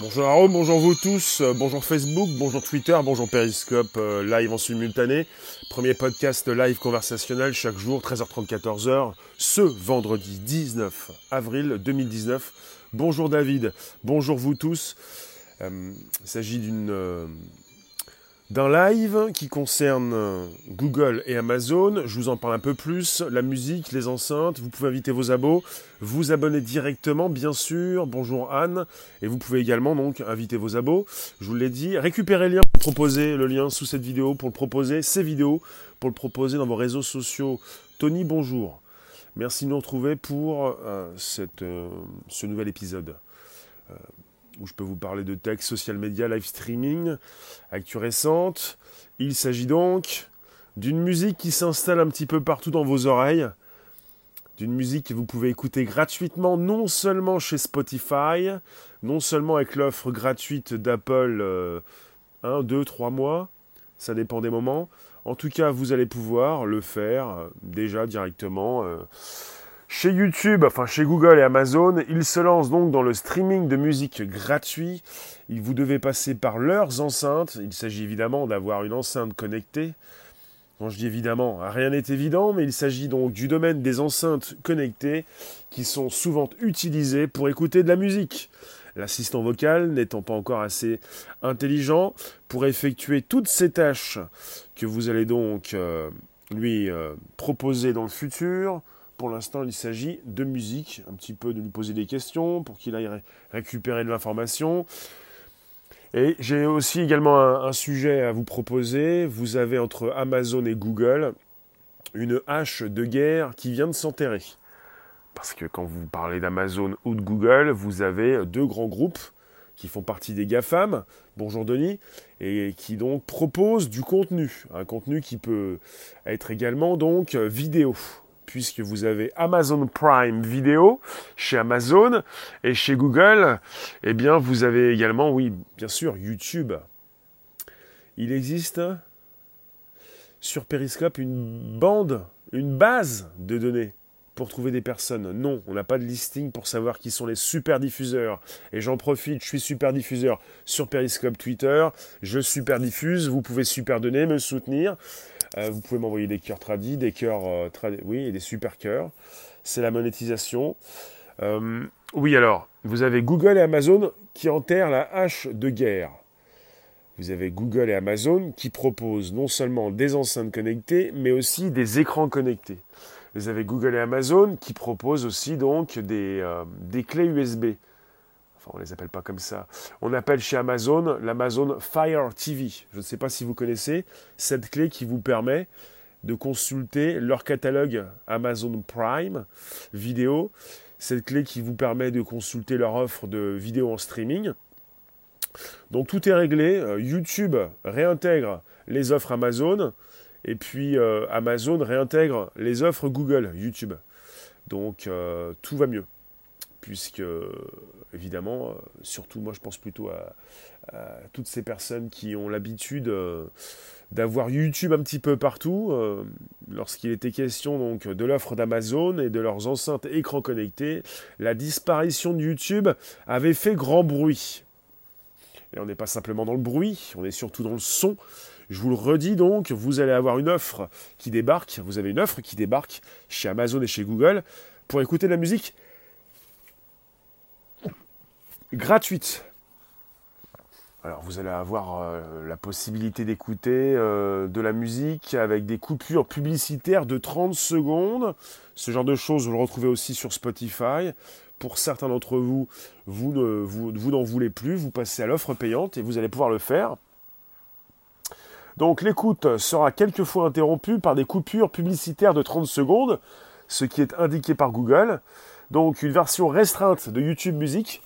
Bonjour Aaron, bonjour vous tous, euh, bonjour Facebook, bonjour Twitter, bonjour Periscope, euh, live en simultané. Premier podcast live conversationnel chaque jour, 13h30, 14h, ce vendredi 19 avril 2019. Bonjour David, bonjour vous tous. Euh, il s'agit d'une d'un live qui concerne euh, Google et Amazon. Je vous en parle un peu plus. La musique, les enceintes. Vous pouvez inviter vos abos, vous abonner directement, bien sûr. Bonjour Anne. Et vous pouvez également donc inviter vos abos. Je vous l'ai dit. Récupérez le lien pour proposer le lien sous cette vidéo pour le proposer, ces vidéos, pour le proposer dans vos réseaux sociaux. Tony, bonjour. Merci de nous retrouver pour euh, euh, ce nouvel épisode où je peux vous parler de tech, social media, live streaming, actu récente. Il s'agit donc d'une musique qui s'installe un petit peu partout dans vos oreilles, d'une musique que vous pouvez écouter gratuitement, non seulement chez Spotify, non seulement avec l'offre gratuite d'Apple 1, 2, 3 mois, ça dépend des moments. En tout cas, vous allez pouvoir le faire euh, déjà directement. Euh, chez YouTube, enfin chez Google et Amazon, ils se lancent donc dans le streaming de musique gratuit. Vous devez passer par leurs enceintes. Il s'agit évidemment d'avoir une enceinte connectée. Quand je dis évidemment, rien n'est évident, mais il s'agit donc du domaine des enceintes connectées qui sont souvent utilisées pour écouter de la musique. L'assistant vocal n'étant pas encore assez intelligent pour effectuer toutes ces tâches que vous allez donc euh, lui euh, proposer dans le futur, pour l'instant, il s'agit de musique, un petit peu de lui poser des questions pour qu'il aille récupérer de l'information. Et j'ai aussi également un, sujet à vous proposer. Vous avez entre Amazon et Google une hache de guerre qui vient de s'enterrer. Parce que quand vous parlez d'Amazon ou de Google, vous avez deux grands groupes qui font partie des GAFAM, bonjour Denis, et qui donc proposent du contenu, un contenu qui peut être également donc vidéo puisque vous avez Amazon Prime Video chez Amazon et chez Google, eh bien vous avez également, oui, bien sûr, YouTube. Il existe sur Periscope une bande, une base de données pour trouver des personnes. Non, on n'a pas de listing pour savoir qui sont les super diffuseurs. Et j'en profite, je suis super diffuseur sur Periscope Twitter. Je super diffuse, vous pouvez super donner, me soutenir. Euh, vous pouvez m'envoyer des cœurs tradis, des cœurs, euh, oui, et des super cœurs. C'est la monétisation. Euh, oui, alors, vous avez Google et Amazon qui enterrent la hache de guerre. Vous avez Google et Amazon qui proposent non seulement des enceintes connectées, mais aussi des écrans connectés. Vous avez Google et Amazon qui proposent aussi donc des clés USB. Enfin, on ne les appelle pas comme ça. On appelle chez Amazon l'Amazon Fire TV. Je ne sais pas si vous connaissez cette clé qui vous permet de consulter leur catalogue Amazon Prime vidéo. Cette clé qui vous permet de consulter leur offre de vidéo en streaming. Donc tout est réglé. Euh, YouTube réintègre les offres Amazon et puis euh, Amazon réintègre les offres Google, YouTube. Donc euh, tout va mieux puisque évidemment, euh, surtout moi je pense plutôt à, toutes ces personnes qui ont l'habitude euh, d'avoir YouTube un petit peu partout, euh, lorsqu'il était question donc de l'offre d'Amazon et de leurs enceintes écrans connectés, la disparition de YouTube avait fait grand bruit. Et on n'est pas simplement dans le bruit, on est surtout dans le son. Je vous le redis donc, vous allez avoir une offre qui débarque, vous avez une offre qui débarque chez Amazon et chez Google pour écouter de la musique gratuite. Alors vous allez avoir euh, la possibilité d'écouter euh, de la musique avec des coupures publicitaires de 30 secondes. Ce genre de choses, vous le retrouvez aussi sur Spotify. Pour certains d'entre vous, vous, ne, vous, n'en voulez plus, vous passez à l'offre payante et vous allez pouvoir le faire. Donc l'écoute sera quelquefois interrompue par des coupures publicitaires de 30 secondes, ce qui est indiqué par Google. Donc une version restreinte de YouTube Music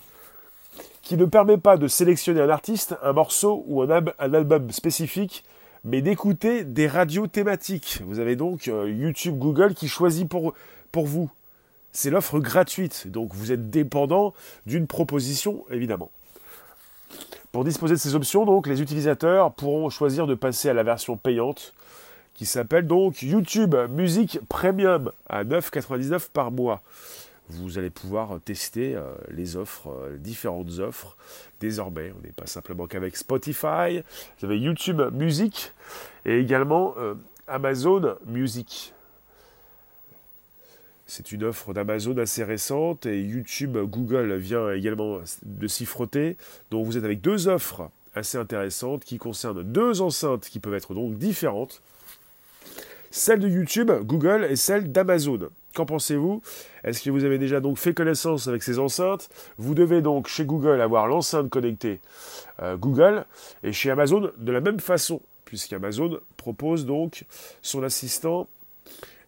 qui ne permet pas de sélectionner un artiste, un morceau ou un, album spécifique, mais d'écouter des radios thématiques. Vous avez donc euh, YouTube, Google qui choisit pour, pour vous. C'est l'offre gratuite, donc vous êtes dépendant d'une proposition, évidemment. Pour disposer de ces options, donc, les utilisateurs pourront choisir de passer à la version payante, qui s'appelle donc YouTube Music Premium à 9,99 par mois. Vous allez pouvoir tester les offres, différentes offres. Désormais, on n'est pas simplement qu'avec Spotify, vous avez YouTube Music et également Amazon Music. C'est une offre d'Amazon assez récente et YouTube, Google vient également de s'y frotter. Donc vous êtes avec deux offres assez intéressantes qui concernent deux enceintes qui peuvent être donc différentes. Celle de YouTube, Google et celle d'Amazon. Qu'en pensez-vous? Est-ce que vous avez déjà donc fait connaissance avec ces enceintes? Vous devez donc chez Google avoir l'enceinte connectée euh, Google et chez Amazon de la même façon, puisqu'Amazon propose donc son assistant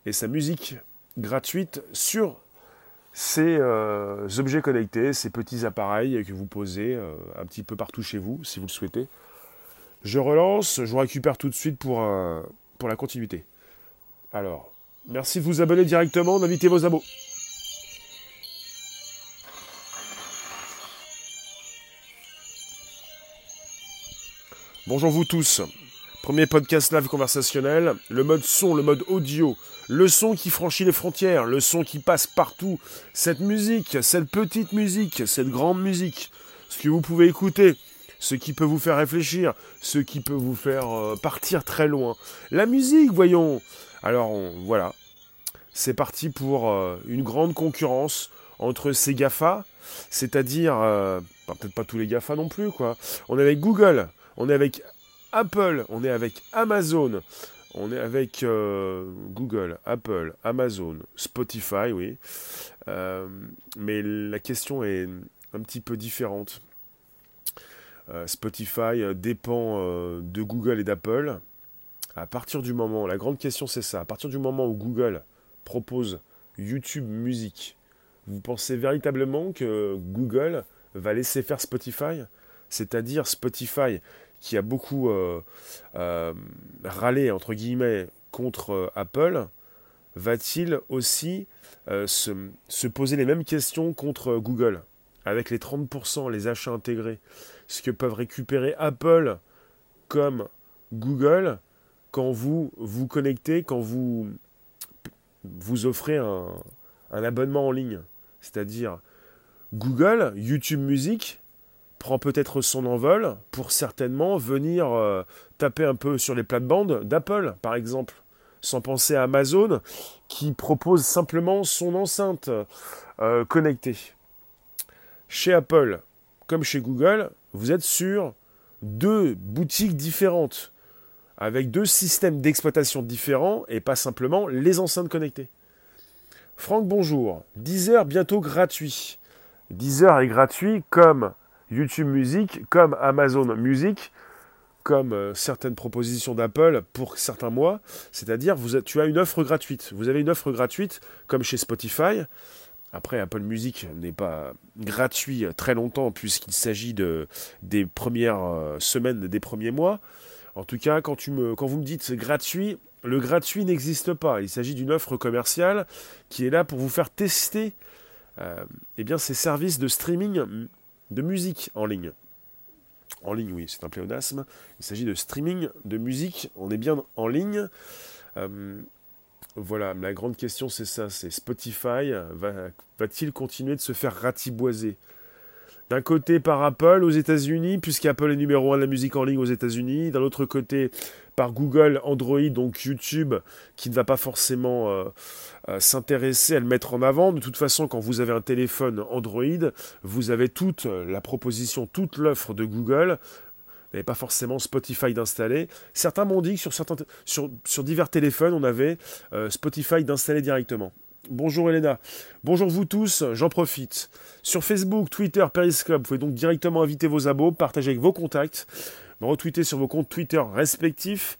et sa musique gratuite sur ces euh, objets connectés, ces petits appareils que vous posez euh, un petit peu partout chez vous, si vous le souhaitez. Je relance, je vous récupère tout de suite pour, pour la continuité. Alors, merci de vous abonner directement, d'inviter vos abos. Bonjour vous tous. Premier podcast live conversationnel, le mode son, le mode audio, le son qui franchit les frontières, le son qui passe partout, cette musique, cette petite musique, cette grande musique, ce que vous pouvez écouter, ce qui peut vous faire réfléchir, ce qui peut vous faire euh, partir très loin. La musique, voyons. Alors voilà, c'est parti pour euh, une grande concurrence entre ces GAFA, c'est-à-dire, euh, peut-être pas tous les GAFA non plus, quoi. On est avec Google, on est avec Apple, on est avec Amazon, on est avec euh, Google, Apple, Amazon, Spotify, oui. Mais la question est un petit peu différente. Spotify dépend de Google et d'Apple. À partir du moment, la grande question c'est ça, à partir du moment où Google propose YouTube Musique, vous pensez véritablement que Google va laisser faire Spotify? C'est-à-dire Spotify qui a beaucoup euh, euh, râlé, entre guillemets, contre euh, Apple, va-t-il aussi se, se, poser les mêmes questions contre Google? Avec les 30%, les achats intégrés, ce que peuvent récupérer Apple comme Google quand vous vous connectez, quand vous vous offrez un, abonnement en ligne. C'est-à-dire Google, YouTube Music, prend peut-être son envol pour certainement venir euh, taper un peu sur les plates-bandes d'Apple, par exemple, sans penser à Amazon, qui propose simplement son enceinte euh, connectée. Chez Apple, comme chez Google, vous êtes sur deux boutiques différentes, avec deux systèmes d'exploitation différents et pas simplement les enceintes connectées. Franck, bonjour. Deezer bientôt gratuit. Deezer est gratuit comme YouTube Music, comme Amazon Music, comme euh, certaines propositions d'Apple pour certains mois. C'est-à-dire, tu as une offre gratuite. Vous avez une offre gratuite, comme chez Spotify. Après, Apple Music n'est pas gratuit très longtemps puisqu'il s'agit de, des premières euh, semaines, des premiers mois. En tout cas, quand, vous me dites gratuit, le gratuit n'existe pas. Il s'agit d'une offre commerciale qui est là pour vous faire tester euh, eh ces services de streaming de musique en ligne. En ligne, oui, c'est un pléonasme. Il s'agit de streaming de musique. On est bien en ligne. Euh, voilà, la grande question c'est ça, c'est Spotify va-t-il continuer de se faire ratiboiser? D'un côté par Apple aux États-Unis, puisqu'Apple est numéro un de la musique en ligne aux États-Unis. D'un autre côté par Google, Android, donc YouTube, qui ne va pas forcément euh, euh, s'intéresser à le mettre en avant. De toute façon, quand vous avez un téléphone Android, vous avez toute la proposition, toute l'offre de Google. Vous n'avez pas forcément Spotify d'installer. Certains m'ont dit que sur, certains, sur, divers téléphones, on avait euh, Spotify d'installer directement. Bonjour Elena. Bonjour vous tous, j'en profite. Sur Facebook, Twitter, Periscope, vous pouvez donc directement inviter vos abos, partager avec vos contacts, retweeter sur vos comptes Twitter respectifs.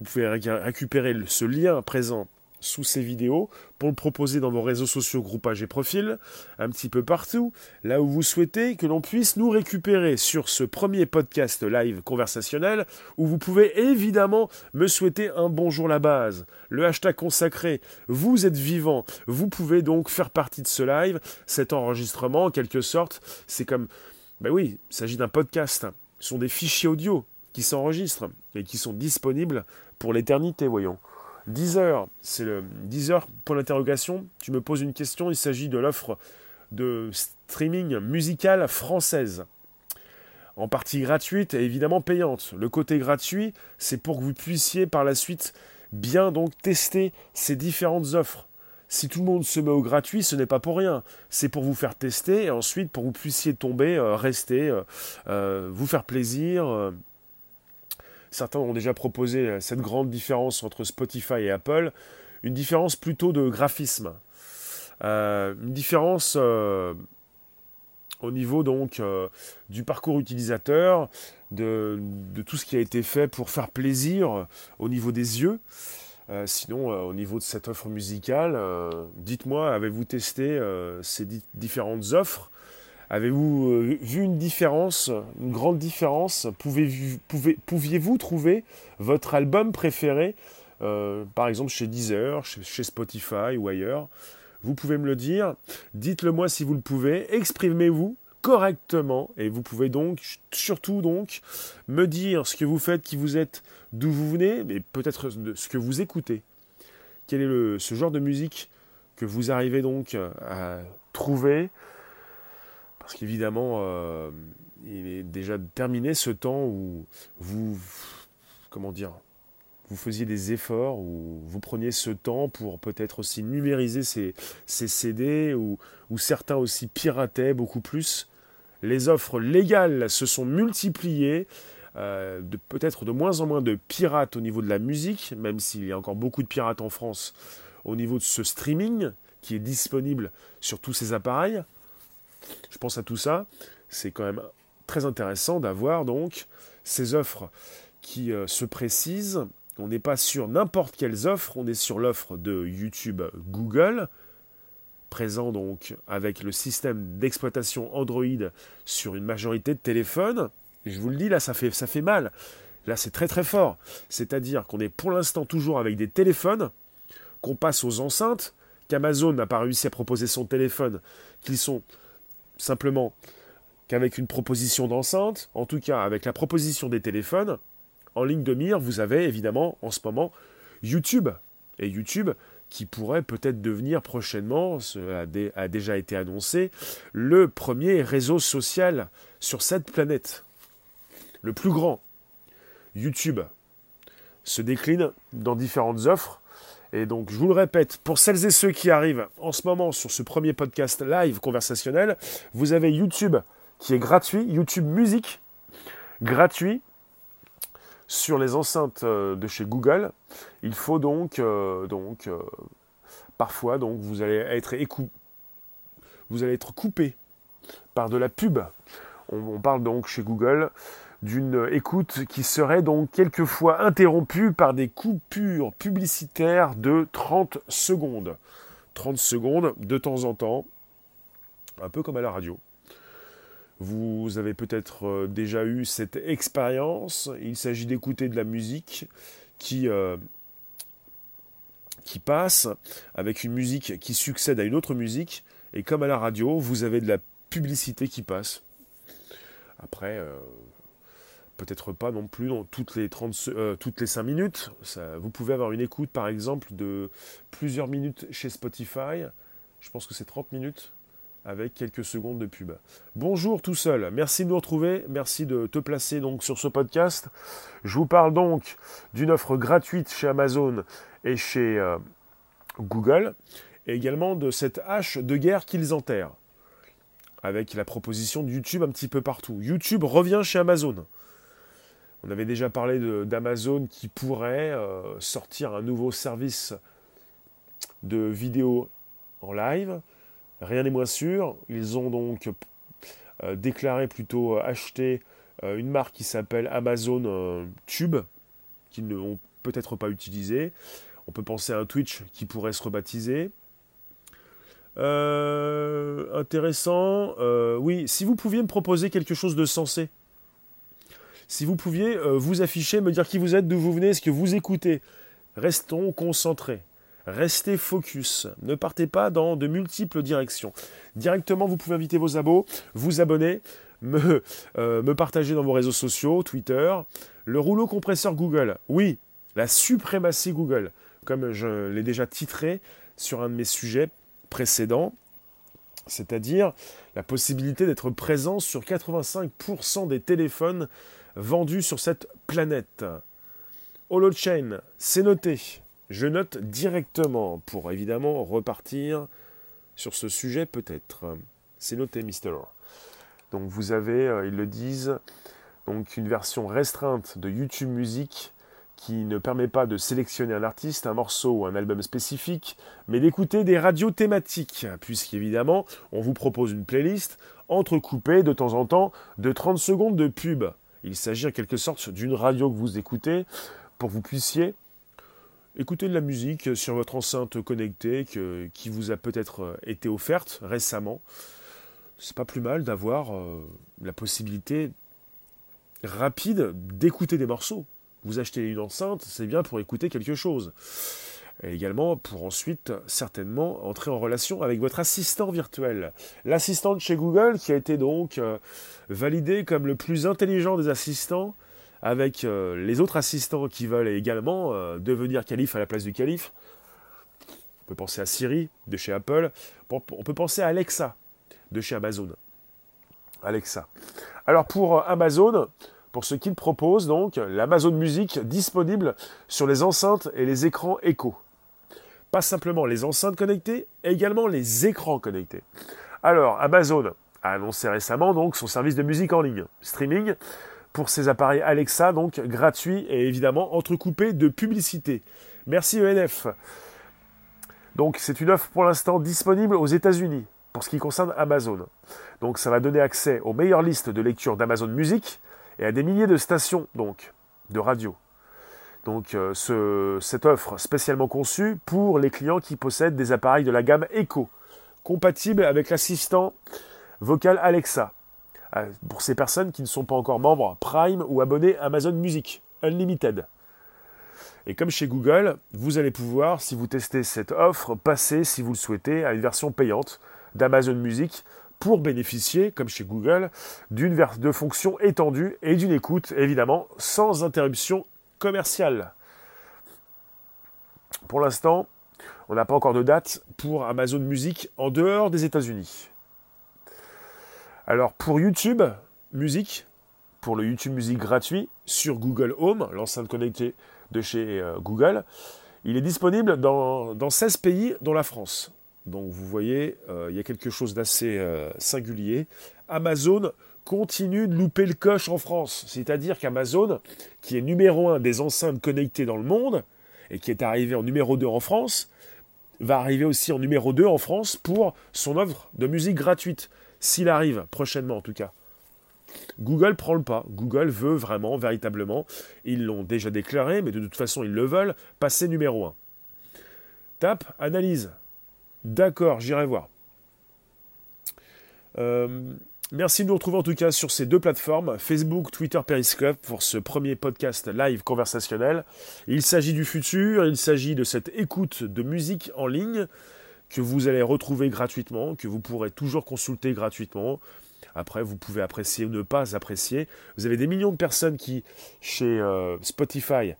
Vous pouvez récupérer ce lien présent sous ces vidéos pour le proposer dans vos réseaux sociaux, groupages et profils, un petit peu partout, là où vous souhaitez que l'on puisse nous récupérer sur ce premier podcast live conversationnel, où vous pouvez évidemment me souhaiter un bonjour la base, le hashtag consacré, vous êtes vivant, vous pouvez donc faire partie de ce live, cet enregistrement en quelque sorte, c'est comme, ben oui, il s'agit d'un podcast, ce sont des fichiers audio qui s'enregistrent et qui sont disponibles pour l'éternité, voyons. Deezer, c'est le Deezer pour l'interrogation. Tu me poses une question, il s'agit de l'offre de streaming musical française. En partie gratuite et évidemment payante. Le côté gratuit, c'est pour que vous puissiez par la suite bien donc tester ces différentes offres. Si tout le monde se met au gratuit, ce n'est pas pour rien. C'est pour vous faire tester et ensuite pour que vous puissiez tomber, euh, rester, euh, euh, vous faire plaisir. Certains ont déjà proposé cette grande différence entre Spotify et Apple, une différence plutôt de graphisme, une différence au niveau donc du parcours utilisateur, de, tout ce qui a été fait pour faire plaisir au niveau des yeux. Euh, sinon, euh, au niveau de cette offre musicale, euh, dites-moi, avez-vous testé ces différentes offres? Avez-vous vu une différence, une grande différence Pouviez-vous trouver votre album préféré, par exemple chez Deezer, chez, Spotify ou ailleurs Vous pouvez me le dire. Dites-le moi si vous le pouvez. Exprimez-vous correctement et vous pouvez donc surtout donc me dire ce que vous faites, qui vous êtes, d'où vous venez, mais peut-être ce que vous écoutez. Quel est ce genre de musique que vous arrivez donc à trouver Parce qu'évidemment, euh, il est déjà terminé ce temps où vous, comment dire, vous faisiez des efforts, où vous preniez ce temps pour peut-être aussi numériser ces, ces CD, ou, ou certains aussi pirataient beaucoup plus les offres légales se sont multipliées, euh, peut-être de moins en moins de pirates au niveau de la musique, même s'il y a encore beaucoup de pirates en France au niveau de ce streaming qui est disponible sur tous ces appareils. Je pense à tout ça. C'est quand même très intéressant d'avoir donc ces offres qui euh, se précisent. On n'est pas sur n'importe quelles offres, on est sur l'offre de YouTube Google, présent donc avec le système d'exploitation Android sur une majorité de téléphones. Je vous le dis, là, ça fait, ça fait mal. Là, c'est très très fort. C'est-à-dire qu'on est pour l'instant toujours avec des téléphones, qu'on passe aux enceintes, qu'Amazon n'a pas réussi à proposer son téléphone, qu'ils sont simplement qu'avec une proposition d'enceinte, en tout cas avec la proposition des téléphones, en ligne de mire, vous avez évidemment en ce moment YouTube. Et YouTube, qui pourrait peut-être devenir prochainement, ce a, déjà été annoncé, le premier réseau social sur cette planète. Le plus grand. YouTube se décline dans différentes offres. Et donc, je vous le répète, pour celles et ceux qui arrivent en ce moment sur ce premier podcast live conversationnel, vous avez YouTube qui est gratuit, YouTube Musique, gratuit, sur les enceintes euh, de chez Google. Il faut donc, euh, donc euh, parfois, donc vous allez être vous allez être coupé par de la pub. On, parle donc chez Google d'une écoute qui serait donc quelquefois interrompue par des coupures publicitaires de 30 secondes. 30 secondes de temps en temps, un peu comme à la radio. Vous avez peut-être euh, déjà eu cette expérience. Il s'agit d'écouter de la musique qui, euh, qui passe avec une musique qui succède à une autre musique. Et comme à la radio, vous avez de la publicité qui passe. Après, euh, peut-être pas non plus dans toutes les, 30, toutes les 5 minutes. vous pouvez avoir une écoute, par exemple, de plusieurs minutes chez Spotify. Je pense que c'est 30 minutes avec quelques secondes de pub. Bonjour tout seul, merci de nous retrouver, merci de te placer donc sur ce podcast. Je vous parle donc d'une offre gratuite chez Amazon et chez euh, Google, et également de cette hache de guerre qu'ils enterrent, avec la proposition de YouTube un petit peu partout. YouTube revient chez Amazon. On avait déjà parlé d'Amazon qui pourrait euh, sortir un nouveau service de vidéo en live Rien n'est moins sûr. Ils ont donc euh, déclaré plutôt euh, acheter euh, une marque qui s'appelle Amazon Tube, qu'ils ne vont peut-être pas utiliser. On peut penser à un Twitch qui pourrait se rebaptiser. intéressant. oui, si vous pouviez me proposer quelque chose de sensé. Si vous pouviez vous afficher, me dire qui vous êtes, d'où vous venez, ce que vous écoutez. Restons concentrés. Restez focus. Ne partez pas dans de multiples directions. Directement, vous pouvez inviter vos abos, vous abonner, me, euh, me partager dans vos réseaux sociaux, Twitter. Le rouleau compresseur Google. Oui, la suprématie Google. comme je l'ai déjà titré sur un de mes sujets précédents, c'est-à-dire la possibilité d'être présent sur 85% des téléphones vendus sur cette planète. Holochain, c'est noté. Je note directement pour évidemment repartir sur ce sujet peut-être. C'est noté, Mister. Donc vous avez, euh, ils le disent, donc une version restreinte de YouTube Music qui ne permet pas de sélectionner un artiste, un morceau ou un album spécifique, mais d'écouter des radios thématiques, puisqu'évidemment, on vous propose une playlist entrecoupée de temps en temps de 30 secondes de pub. Il s'agit en quelque sorte d'une radio que vous écoutez pour que vous puissiez écouter de la musique sur votre enceinte connectée qui vous a peut-être été offerte récemment. C'est pas plus mal d'avoir euh, la possibilité rapide d'écouter des morceaux vous achetez une enceinte, c'est bien pour écouter quelque chose. Et également pour ensuite certainement entrer en relation avec votre assistant virtuel. L'assistant de chez Google qui a été donc euh, validé comme le plus intelligent des assistants avec euh, les autres assistants qui veulent également euh, devenir calife à la place du calife. On peut penser à Siri de chez Apple. On peut penser à Alexa de chez Amazon. Alexa. Alors pour Amazon, pour ce qu'il propose donc l'Amazon Music disponible sur les enceintes et les écrans Echo. Pas simplement les enceintes connectées, également les écrans connectés. Alors Amazon a annoncé récemment donc son service de musique en ligne, streaming, pour ses appareils Alexa, donc gratuit et évidemment entrecoupé de publicité. Merci ENF. Donc c'est une offre pour l'instant disponible aux États-Unis pour ce qui concerne Amazon. Donc ça va donner accès aux meilleures listes de lecture d'Amazon Music, et à des milliers de stations donc de radio. Donc euh, cette offre spécialement conçue pour les clients qui possèdent des appareils de la gamme Echo, compatibles avec l'assistant vocal Alexa. Euh, pour ces personnes qui ne sont pas encore membres Prime ou abonnés Amazon Music Unlimited. Et comme chez Google, vous allez pouvoir, si vous testez cette offre, passer, si vous le souhaitez, à une version payante d'Amazon Music pour bénéficier, comme chez Google, d'une de fonctions étendues et d'une écoute, évidemment, sans interruption commerciale. Pour l'instant, on n'a pas encore de date pour Amazon Music en dehors des États-Unis. Alors pour YouTube Music, pour le YouTube Music gratuit sur Google Home, l'enceinte connectée de chez euh, Google, il est disponible dans, dans 16 pays, dont la France. Donc vous voyez, euh, il y a quelque chose d'assez euh, singulier. Amazon continue de louper le coche en France. C'est-à-dire qu'Amazon, qui est numéro un des enceintes connectées dans le monde, et qui est arrivé en numéro 2 en France, va arriver aussi en numéro 2 en France pour son offre de musique gratuite, s'il arrive, prochainement en tout cas. Google prend le pas. Google veut vraiment, véritablement, ils l'ont déjà déclaré, mais de toute façon ils le veulent, passer numéro 1. Tape, analyse. D'accord, j'irai voir. Euh, merci de nous retrouver en tout cas sur ces deux plateformes, Facebook, Twitter, Periscope, pour ce premier podcast live conversationnel. Il s'agit du futur, il s'agit de cette écoute de musique en ligne que vous allez retrouver gratuitement, que vous pourrez toujours consulter gratuitement. Après, vous pouvez apprécier ou ne pas apprécier. Vous avez des millions de personnes qui, chez euh, Spotify,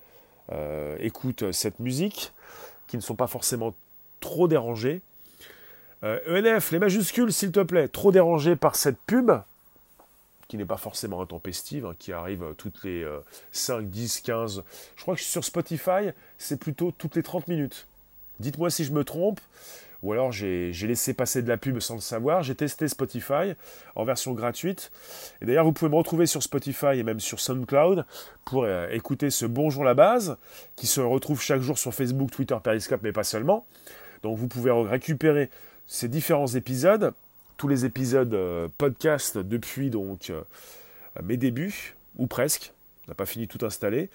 euh, écoutent cette musique, qui ne sont pas forcément trop dérangées. ENF, euh, e les majuscules, s'il te plaît. Trop dérangé par cette pub, qui n'est pas forcément intempestive, hein, qui arrive toutes les 5, 10, 15. Je crois que sur Spotify, c'est plutôt toutes les 30 minutes. Dites-moi si je me trompe. Ou alors j'ai laissé passer de la pub sans le savoir. J'ai testé Spotify en version gratuite. Et d'ailleurs, vous pouvez me retrouver sur Spotify et même sur SoundCloud pour euh, écouter ce Bonjour la base, qui se retrouve chaque jour sur Facebook, Twitter, Periscope, mais pas seulement. Donc vous pouvez récupérer ces différents épisodes, tous les épisodes euh, podcast depuis donc euh, mes débuts, ou presque, on n'a pas fini tout installé.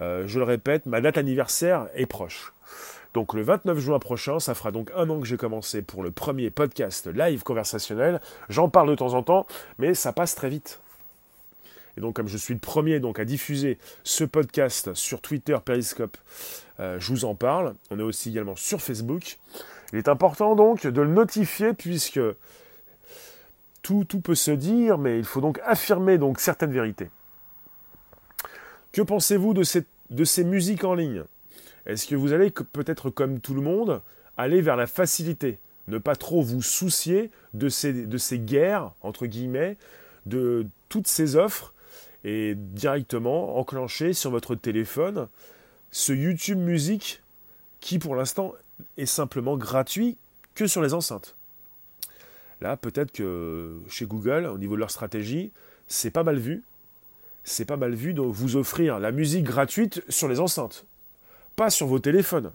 Euh, je le répète, ma date anniversaire est proche. Donc le 29 juin prochain, ça fera donc un an que j'ai commencé pour le premier podcast live conversationnel. J'en parle de temps en temps, mais ça passe très vite. Et donc comme je suis le premier donc à diffuser ce podcast sur Twitter, Periscope, je vous en parle. On est aussi également sur Facebook. Il est important donc de le notifier puisque tout, peut se dire, mais il faut donc affirmer certaines vérités. Que pensez-vous de ces, de ces musiques en ligne? Est-ce que vous allez peut-être comme tout le monde aller vers la facilité Ne pas trop vous soucier de ces, de ces guerres, entre guillemets, de toutes ces offres et directement enclencher sur votre téléphone ce YouTube Music qui pour l'instant est simplement gratuit que sur les enceintes. Là, peut-être que chez Google, au niveau de leur stratégie, c'est pas mal vu. C'est pas mal vu de vous offrir la musique gratuite sur les enceintes, pas sur vos téléphones.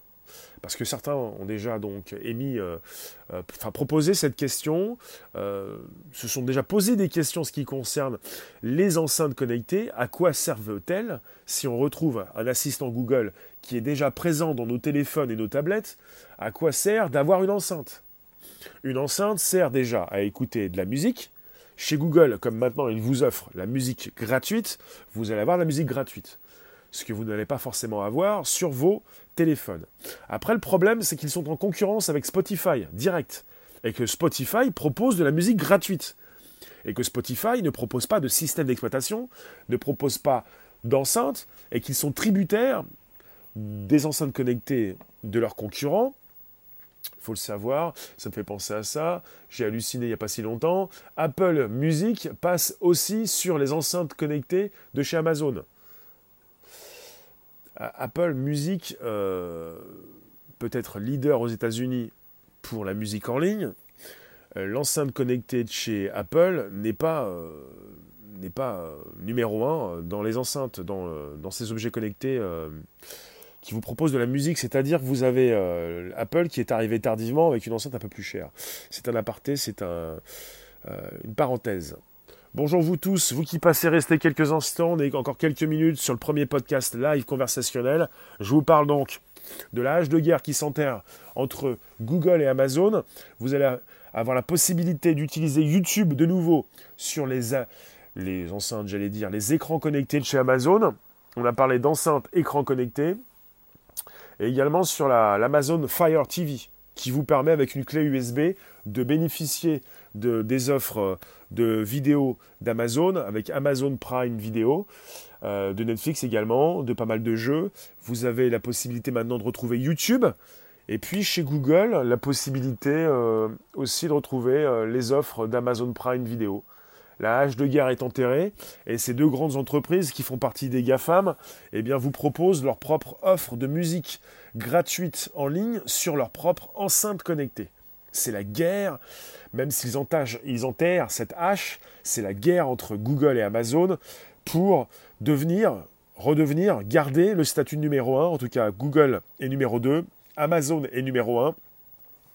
Parce que certains ont déjà donc émis, euh, euh, enfin proposé cette question, euh, se sont déjà posé des questions ce qui concerne les enceintes connectées. À quoi servent-elles si on retrouve un assistant Google qui est déjà présent dans nos téléphones et nos tablettes? À quoi sert d'avoir une enceinte? Une enceinte sert déjà à écouter de la musique. Chez Google, comme maintenant il vous offre la musique gratuite, vous allez avoir la musique gratuite ce que vous n'allez pas forcément avoir sur vos Après, le problème, c'est qu'ils sont en concurrence avec Spotify, direct, et que Spotify propose de la musique gratuite, et que Spotify ne propose pas de système d'exploitation, ne propose pas d'enceintes, et qu'ils sont tributaires des enceintes connectées de leurs concurrents. Il faut le savoir, ça me fait penser à ça. J'ai halluciné il n'y a pas si longtemps. Apple Music passe aussi sur les enceintes connectées de chez Amazon. Apple Music euh, peut être leader aux États-Unis pour la musique en ligne. Euh, l'enceinte connectée de chez Apple n'est pas, euh, n'est pas numéro un dans les enceintes, dans, dans ces objets connectés qui vous proposent de la musique. C'est-à-dire que vous avez Apple qui est arrivé tardivement avec une enceinte un peu plus chère. C'est un aparté, c'est un, une parenthèse. Bonjour vous tous, vous qui passez rester quelques instants, est encore quelques minutes sur le premier podcast live conversationnel. Je vous parle donc de la hache de guerre qui s'enterre entre Google et Amazon. Vous allez avoir la possibilité d'utiliser YouTube de nouveau sur les, les enceintes, j'allais dire, les écrans connectés de chez Amazon. On a parlé d'enceintes écrans connectés. Et également sur l'Amazon Fire TV qui vous permet avec une clé USB de bénéficier de, des offres euh, de vidéos d'Amazon avec Amazon Prime Video, euh, de Netflix également, de pas mal de jeux. Vous avez la possibilité maintenant de retrouver YouTube. Et puis chez Google, la possibilité euh, aussi de retrouver les offres d'Amazon Prime Video. La hache de guerre est enterrée et ces deux grandes entreprises qui font partie des GAFAM eh vous proposent leur propre offre de musique gratuite en ligne sur leur propre enceinte connectée. C'est la guerre, même s'ils ils enterrent cette hache, c'est la guerre entre Google et Amazon pour devenir, redevenir, garder le statut numéro 1. En tout cas, Google est numéro 2, Amazon est numéro 1.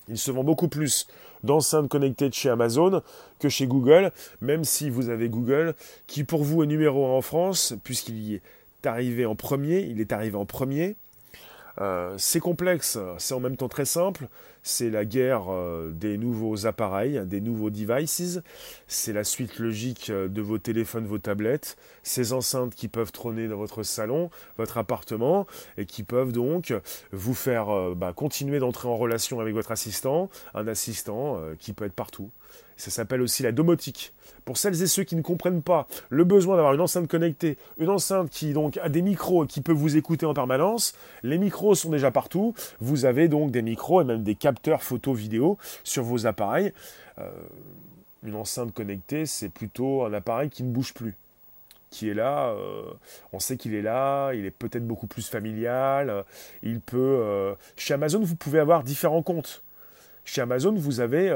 Il se vend beaucoup plus d'enceintes connectées chez Amazon que chez Google, même si vous avez Google, qui pour vous est numéro 1 en France, puisqu'il y est arrivé en premier, il est arrivé en premier, euh, c'est complexe, c'est en même temps très simple. C'est la guerre euh, des nouveaux appareils, des nouveaux devices. C'est la suite logique euh, de vos téléphones, vos tablettes, ces enceintes qui peuvent trôner dans votre salon, votre appartement, et qui peuvent donc vous faire bah, continuer d'entrer en relation avec votre assistant, un assistant qui peut être partout. Ça s'appelle aussi la domotique. Pour celles et ceux qui ne comprennent pas le besoin d'avoir une enceinte connectée, une enceinte qui donc a des micros et qui peut vous écouter en permanence, les micros sont déjà partout. Vous avez donc des micros et même des capteurs photo vidéo sur vos appareils. Euh, une enceinte connectée, c'est plutôt un appareil qui ne bouge plus qui est là, euh, on sait qu'il est là, il est peut-être beaucoup plus familial, il peut... Euh, chez Amazon, vous pouvez avoir différents comptes. Chez Amazon, vous avez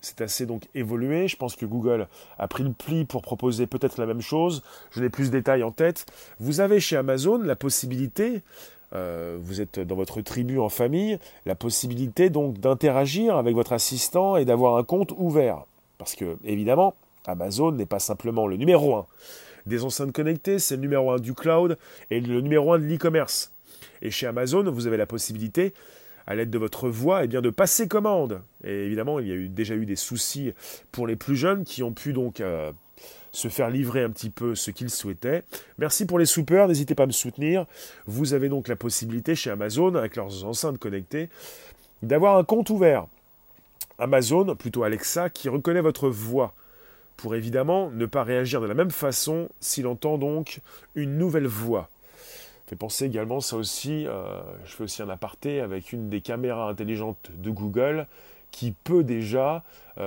c'est assez donc évolué. Je pense que Google a pris le pli pour proposer peut-être la même chose. Je n'ai plus de détails en tête. Vous avez chez Amazon la possibilité, euh, vous êtes dans votre tribu en famille, la possibilité donc d'interagir avec votre assistant et d'avoir un compte ouvert. Parce que évidemment, Amazon n'est pas simplement le numéro un des enceintes connectées, c'est le numéro un du cloud et le numéro un de l'e-commerce. Et chez Amazon, vous avez la possibilité à l'aide de votre voix, et eh bien de passer commande. Et évidemment, il y a eu, déjà eu des soucis pour les plus jeunes qui ont pu donc euh, se faire livrer un petit peu ce qu'ils souhaitaient. Merci pour les soupeurs, n'hésitez pas à me soutenir. Vous avez donc la possibilité chez Amazon, avec leurs enceintes connectées, d'avoir un compte ouvert. Amazon, plutôt Alexa, qui reconnaît votre voix pour évidemment ne pas réagir de la même façon s'il entend donc une nouvelle voix fait penser également ça aussi, je fais aussi un aparté avec une des caméras intelligentes de Google qui peut déjà,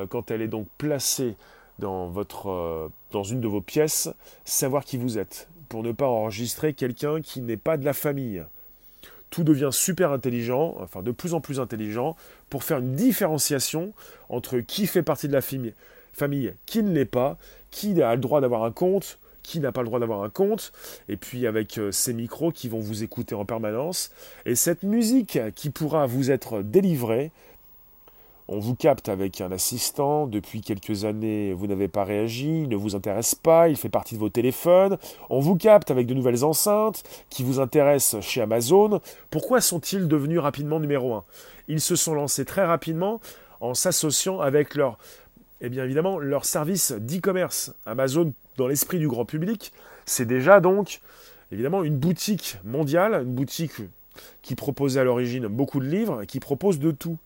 quand elle est donc placée dans, votre, dans une de vos pièces, savoir qui vous êtes, pour ne pas enregistrer quelqu'un qui n'est pas de la famille. Tout devient super intelligent, enfin de plus en plus intelligent, pour faire une différenciation entre qui fait partie de la famille qui ne l'est pas, qui a le droit d'avoir un compte, qui n'a pas le droit d'avoir un compte, et puis avec euh, ces micros qui vont vous écouter en permanence, et cette musique qui pourra vous être délivrée on vous capte avec un assistant, depuis quelques années vous n'avez pas réagi, il ne vous intéresse pas, il fait partie de vos téléphones, on vous capte avec de nouvelles enceintes qui vous intéressent chez Amazon. Pourquoi sont-ils devenus rapidement numéro un? Ils se sont lancés très rapidement en s'associant avec leur, eh bien évidemment, leur service d'e-commerce. Amazon, dans l'esprit du grand public, c'est déjà donc évidemment une boutique mondiale, une boutique qui proposait à l'origine beaucoup de livres, qui propose de tout.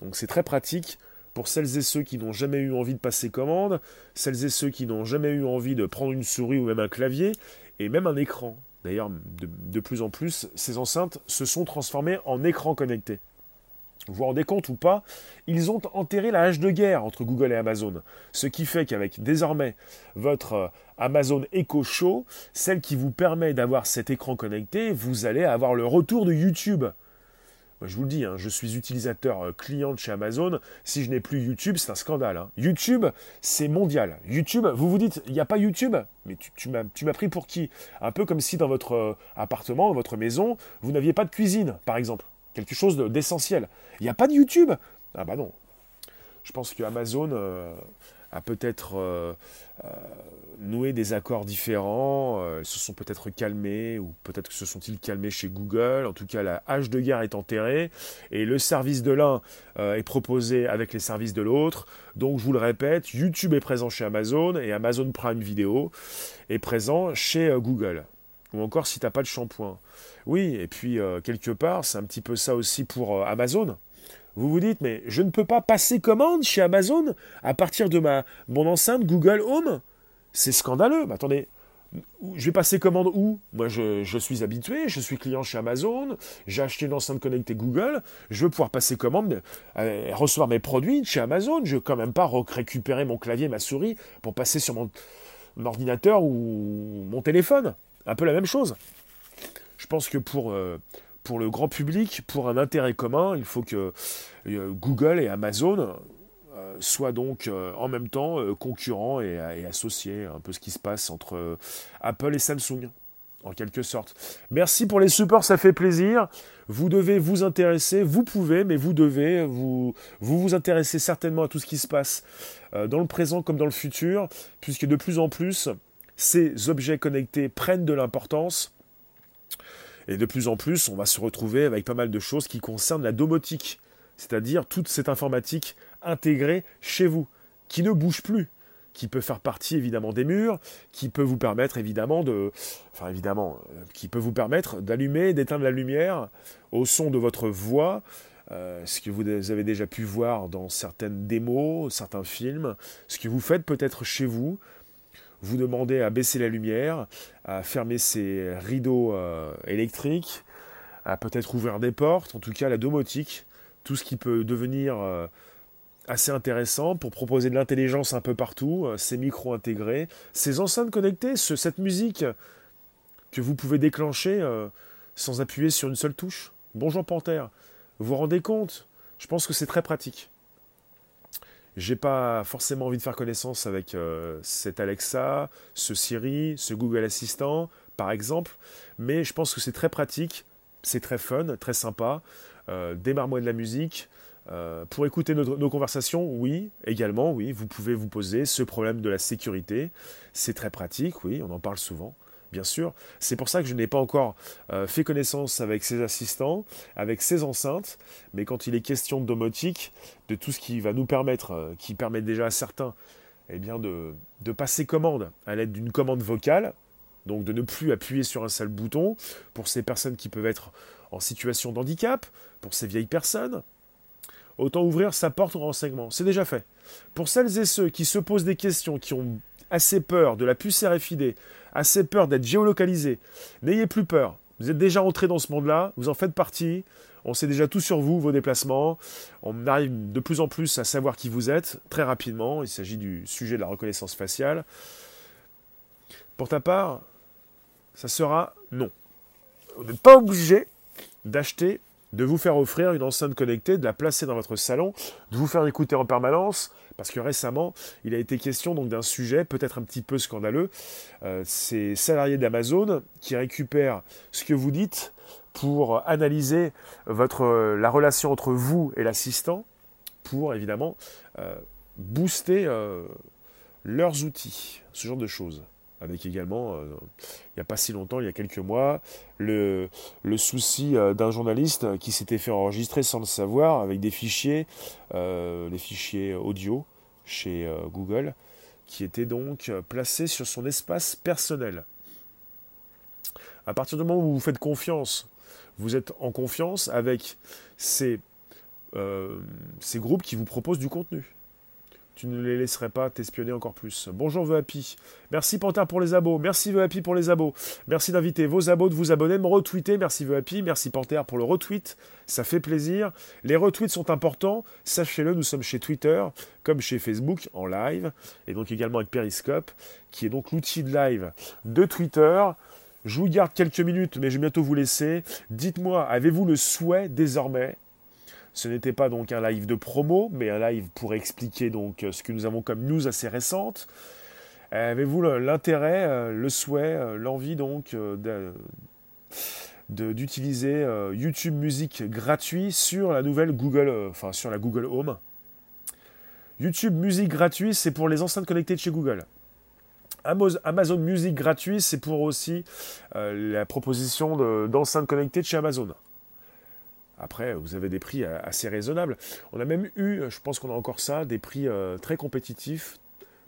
Donc c'est très pratique pour celles et ceux qui n'ont jamais eu envie de passer commande, celles et ceux qui n'ont jamais eu envie de prendre une souris ou même un clavier, et même un écran. D'ailleurs, de, plus en plus, ces enceintes se sont transformées en écran connecté. Vous vous rendez compte ou pas, ils ont enterré la hache de guerre entre Google et Amazon. Ce qui fait qu'avec désormais votre euh, Amazon Echo Show, celle qui vous permet d'avoir cet écran connecté, vous allez avoir le retour de YouTube je vous le dis, hein, je suis utilisateur euh, client de chez Amazon. Si je n'ai plus YouTube, c'est un scandale. Hein. YouTube, c'est mondial. YouTube, vous vous dites, il n'y a pas YouTube? Mais tu, tu m'as pris pour qui? Un peu comme si dans votre euh, appartement, dans votre maison, vous n'aviez pas de cuisine, par exemple. Quelque chose d'essentiel. il n'y a pas de YouTube? Ah bah non. Je pense que Amazon euh, a peut-être noué des accords différents, euh, se sont peut-être calmés, ou peut-être se sont-ils calmés chez Google. En tout cas, la hache de guerre est enterrée, et le service de l'un euh, est proposé avec les services de l'autre. Donc, je vous le répète, YouTube est présent chez Amazon, et Amazon Prime Video est présent chez euh, Google. Ou encore si tu n'as pas de shampoing. Oui, et puis quelque part, c'est un petit peu ça aussi pour Amazon. Vous vous dites, mais je ne peux pas passer commande chez Amazon à partir de ma, mon enceinte Google Home? C'est scandaleux. Mais attendez, je vais passer commande où? Moi, je, suis habitué, je suis client chez Amazon, j'ai acheté une enceinte connectée Google, je veux pouvoir passer commande, euh, recevoir mes produits chez Amazon. Je ne veux quand même pas récupérer mon clavier, ma souris pour passer sur mon, ordinateur ou mon téléphone. Un peu la même chose. Je pense que pour, euh, pour le grand public, pour un intérêt commun, il faut que euh, Google et Amazon soit donc euh, en même temps euh, concurrent et, associé, un peu ce qui se passe entre euh, Apple et Samsung, en quelque sorte. Merci pour les supports, ça fait plaisir. Vous devez vous intéresser, vous pouvez, mais vous devez, vous vous, vous intéressez certainement à tout ce qui se passe dans le présent comme dans le futur, puisque de plus en plus, ces objets connectés prennent de l'importance. Et de plus en plus, on va se retrouver avec pas mal de choses qui concernent la domotique, c'est-à-dire toute cette informatique intégré chez vous, qui ne bouge plus, qui peut faire partie évidemment des murs, qui peut vous permettre évidemment de, enfin évidemment, euh, qui peut vous permettre d'allumer, d'éteindre la lumière au son de votre voix, euh, ce que vous avez déjà pu voir dans certaines démos, certains films, ce que vous faites peut-être chez vous, vous demandez à baisser la lumière, à fermer ces rideaux euh, électriques, à peut-être ouvrir des portes, en tout cas la domotique, tout ce qui peut devenir assez intéressant pour proposer de l'intelligence un peu partout, euh, ces micros intégrés, ces enceintes connectées, cette musique que vous pouvez déclencher euh, sans appuyer sur une seule touche. Bonjour Panthère, vous vous rendez compte? Je pense que c'est très pratique. J'ai pas forcément envie de faire connaissance avec euh, cet Alexa, ce Siri, ce Google Assistant, par exemple, mais je pense que c'est très pratique, c'est très fun, très sympa. Démarre-moi de la musique, euh, pour écouter nos, conversations, oui, également, oui, vous pouvez vous poser ce problème de la sécurité. C'est très pratique, oui, on en parle souvent, bien sûr. C'est pour ça que je n'ai pas encore euh, fait connaissance avec ces assistants, avec ces enceintes, mais quand il est question de domotique, de tout ce qui va nous permettre, euh, qui permet déjà à certains eh bien de, de passer commande à l'aide d'une commande vocale, donc de ne plus appuyer sur un seul bouton, pour ces personnes qui peuvent être en situation de handicap, pour ces vieilles personnes, autant ouvrir sa porte au renseignement. C'est déjà fait. Pour celles et ceux qui se posent des questions, qui ont assez peur de la puce RFID, assez peur d'être géolocalisés, n'ayez plus peur. Vous êtes déjà entré dans ce monde-là, vous en faites partie, on sait déjà tout sur vous, vos déplacements, on arrive de plus en plus à savoir qui vous êtes, très rapidement, il s'agit du sujet de la reconnaissance faciale. Pour ta part, ça sera non. Vous n'êtes pas obligé d'acheter, de vous faire offrir une enceinte connectée, de la placer dans votre salon, de vous faire écouter en permanence, parce que récemment, il a été question donc d'un sujet peut-être un petit peu scandaleux. Euh, ces salariés d'Amazon qui récupèrent ce que vous dites pour analyser votre, la relation entre vous et l'assistant, pour évidemment euh, booster euh, leurs outils, ce genre de choses avec également, euh, il n'y a pas si longtemps, il y a quelques mois, le, le souci euh, d'un journaliste qui s'était fait enregistrer sans le savoir avec des fichiers, euh, les fichiers audio chez Google, qui étaient donc placés sur son espace personnel. À partir du moment où vous faites confiance, vous êtes en confiance avec ces, ces groupes qui vous proposent du contenu tu ne les laisserais pas t'espionner encore plus. Bonjour VEAPI. Merci Panther pour les abos. Merci VEAPI pour les abos. Merci d'inviter vos abos, de vous abonner, me retweeter. Merci VEAPI. Merci Panther pour le retweet. Ça fait plaisir. Les retweets sont importants. Sachez-le, nous sommes chez Twitter, comme chez Facebook, en live. Et donc également avec Periscope, qui est donc l'outil de live de Twitter. Je vous garde quelques minutes, mais je vais bientôt vous laisser. Dites-moi, avez-vous le souhait désormais ce n'était pas donc un live de promo, mais un live pour expliquer donc ce que nous avons comme news assez récente. Avez-vous l'intérêt, euh, le souhait, euh, l'envie donc euh, d'utiliser YouTube Music gratuit sur la nouvelle Google, enfin sur la Google Home? YouTube Music gratuit, c'est pour les enceintes connectées de chez Google. Amazon Music gratuit, c'est pour aussi la proposition d'enceintes connectées de chez Amazon. Après, vous avez des prix euh, assez raisonnables. On a même eu, je pense qu'on a encore ça, des prix euh, très compétitifs,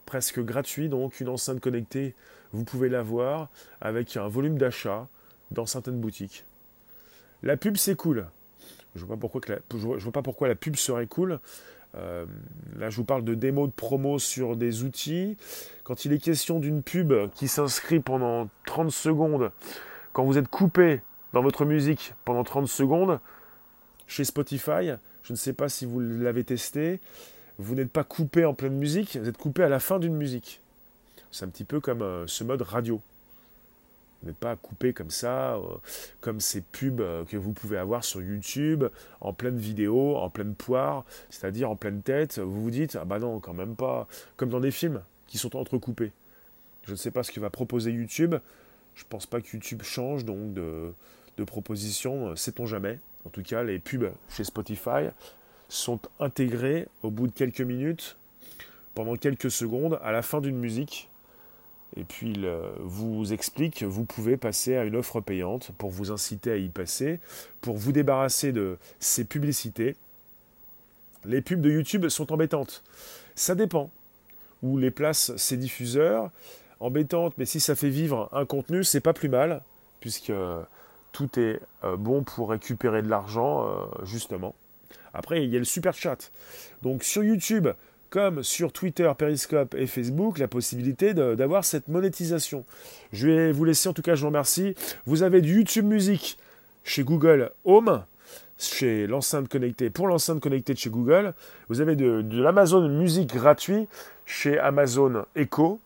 presque gratuits. Donc une enceinte connectée, vous pouvez l'avoir avec un volume d'achat dans certaines boutiques. La pub, c'est cool. Je ne vois, pas pourquoi la pub serait cool. Euh, là, je vous parle de démo de promo sur des outils. Quand il est question d'une pub qui s'inscrit pendant 30 secondes, quand vous êtes coupé dans votre musique pendant 30 secondes, chez Spotify, je ne sais pas si vous l'avez testé, vous n'êtes pas coupé en pleine musique, vous êtes coupé à la fin d'une musique. C'est un petit peu comme euh, ce mode radio. Vous n'êtes pas coupé comme ça, euh, comme ces pubs euh, que vous pouvez avoir sur YouTube, en pleine vidéo, en pleine poire, c'est-à-dire en pleine tête. Vous vous dites, ah bah non, quand même pas. Comme dans des films qui sont entrecoupés. Je ne sais pas ce que va proposer YouTube. Je ne pense pas que YouTube change donc de, de proposition, sait-on jamais. En tout cas, les pubs chez Spotify sont intégrés au bout de quelques minutes, pendant quelques secondes, à la fin d'une musique. Et puis il vous explique, vous pouvez passer à une offre payante pour vous inciter à y passer, pour vous débarrasser de ces publicités. Les pubs de YouTube sont embêtantes. Ça dépend. Où les places ces diffuseurs, embêtantes, mais si ça fait vivre un contenu, c'est pas plus mal, puisque tout est euh, bon pour récupérer de l'argent, euh, justement. Après, il y a le super chat. Donc sur YouTube, comme sur Twitter, Periscope et Facebook, la possibilité d'avoir cette monétisation. Je vais vous laisser, en tout cas, je vous remercie. Vous avez du YouTube Music chez Google Home, chez l'enceinte connectée, pour l'enceinte connectée de chez Google. Vous avez de, l'Amazon Music gratuit chez Amazon Echo,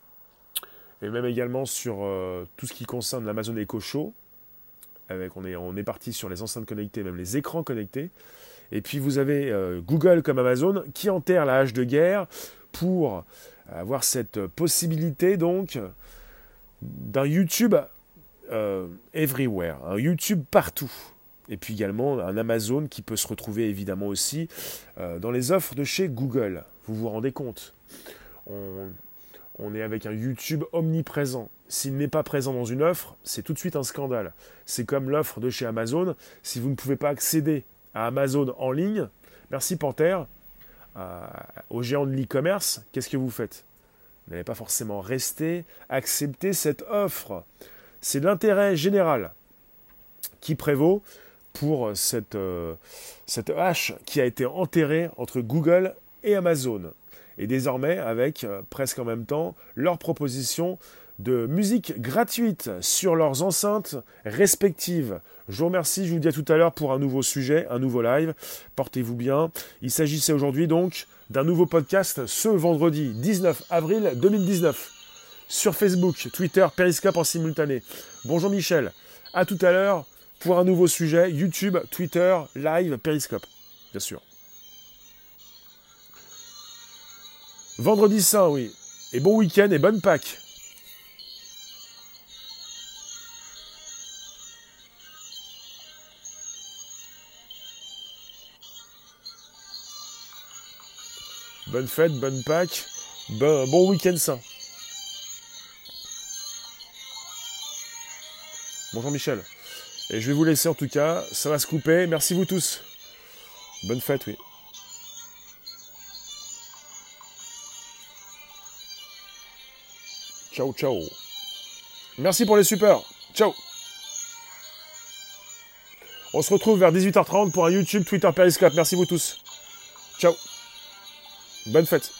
et même également sur euh, tout ce qui concerne l'Amazon Echo Show on, est, parti sur les enceintes connectées, même les écrans connectés. Et puis vous avez euh, Google comme Amazon qui enterre la hache de guerre pour avoir cette possibilité donc d'un YouTube euh, everywhere, un YouTube partout. Et puis également un Amazon qui peut se retrouver évidemment aussi euh, dans les offres de chez Google. Vous vous rendez compte? Est avec un YouTube omniprésent. S'il n'est pas présent dans une offre, c'est tout de suite un scandale. C'est comme l'offre de chez Amazon. Si vous ne pouvez pas accéder à Amazon en ligne, merci Panther, euh, aux géants de l'e-commerce, qu'est-ce que vous faites? Vous n'allez pas forcément rester, accepter cette offre. C'est l'intérêt général qui prévaut pour euh, cette hache qui a été enterrée entre Google et Amazon et désormais avec euh, presque en même temps leur proposition de musique gratuite sur leurs enceintes respectives. Je vous remercie, je vous dis à tout à l'heure pour un nouveau sujet, un nouveau live. Portez-vous bien. Il s'agissait aujourd'hui donc d'un nouveau podcast ce vendredi 19 avril 2019 sur Facebook, Twitter, Periscope en simultané. Bonjour Michel, à tout à l'heure pour un nouveau sujet, YouTube, Twitter, live, Periscope, bien sûr. Vendredi saint, oui. Et bon week-end et bonne Pâques. Bonne fête, bonne Pâques, bon, week-end sain. Bonjour Michel. Et je vais vous laisser en tout cas, ça va se couper. Merci vous tous. Bonne fête, oui. Ciao, ciao. Merci pour les super. Ciao. On se retrouve vers 18h30 pour un YouTube, Twitter, Periscope. Merci vous tous. Ciao. Bonne fête.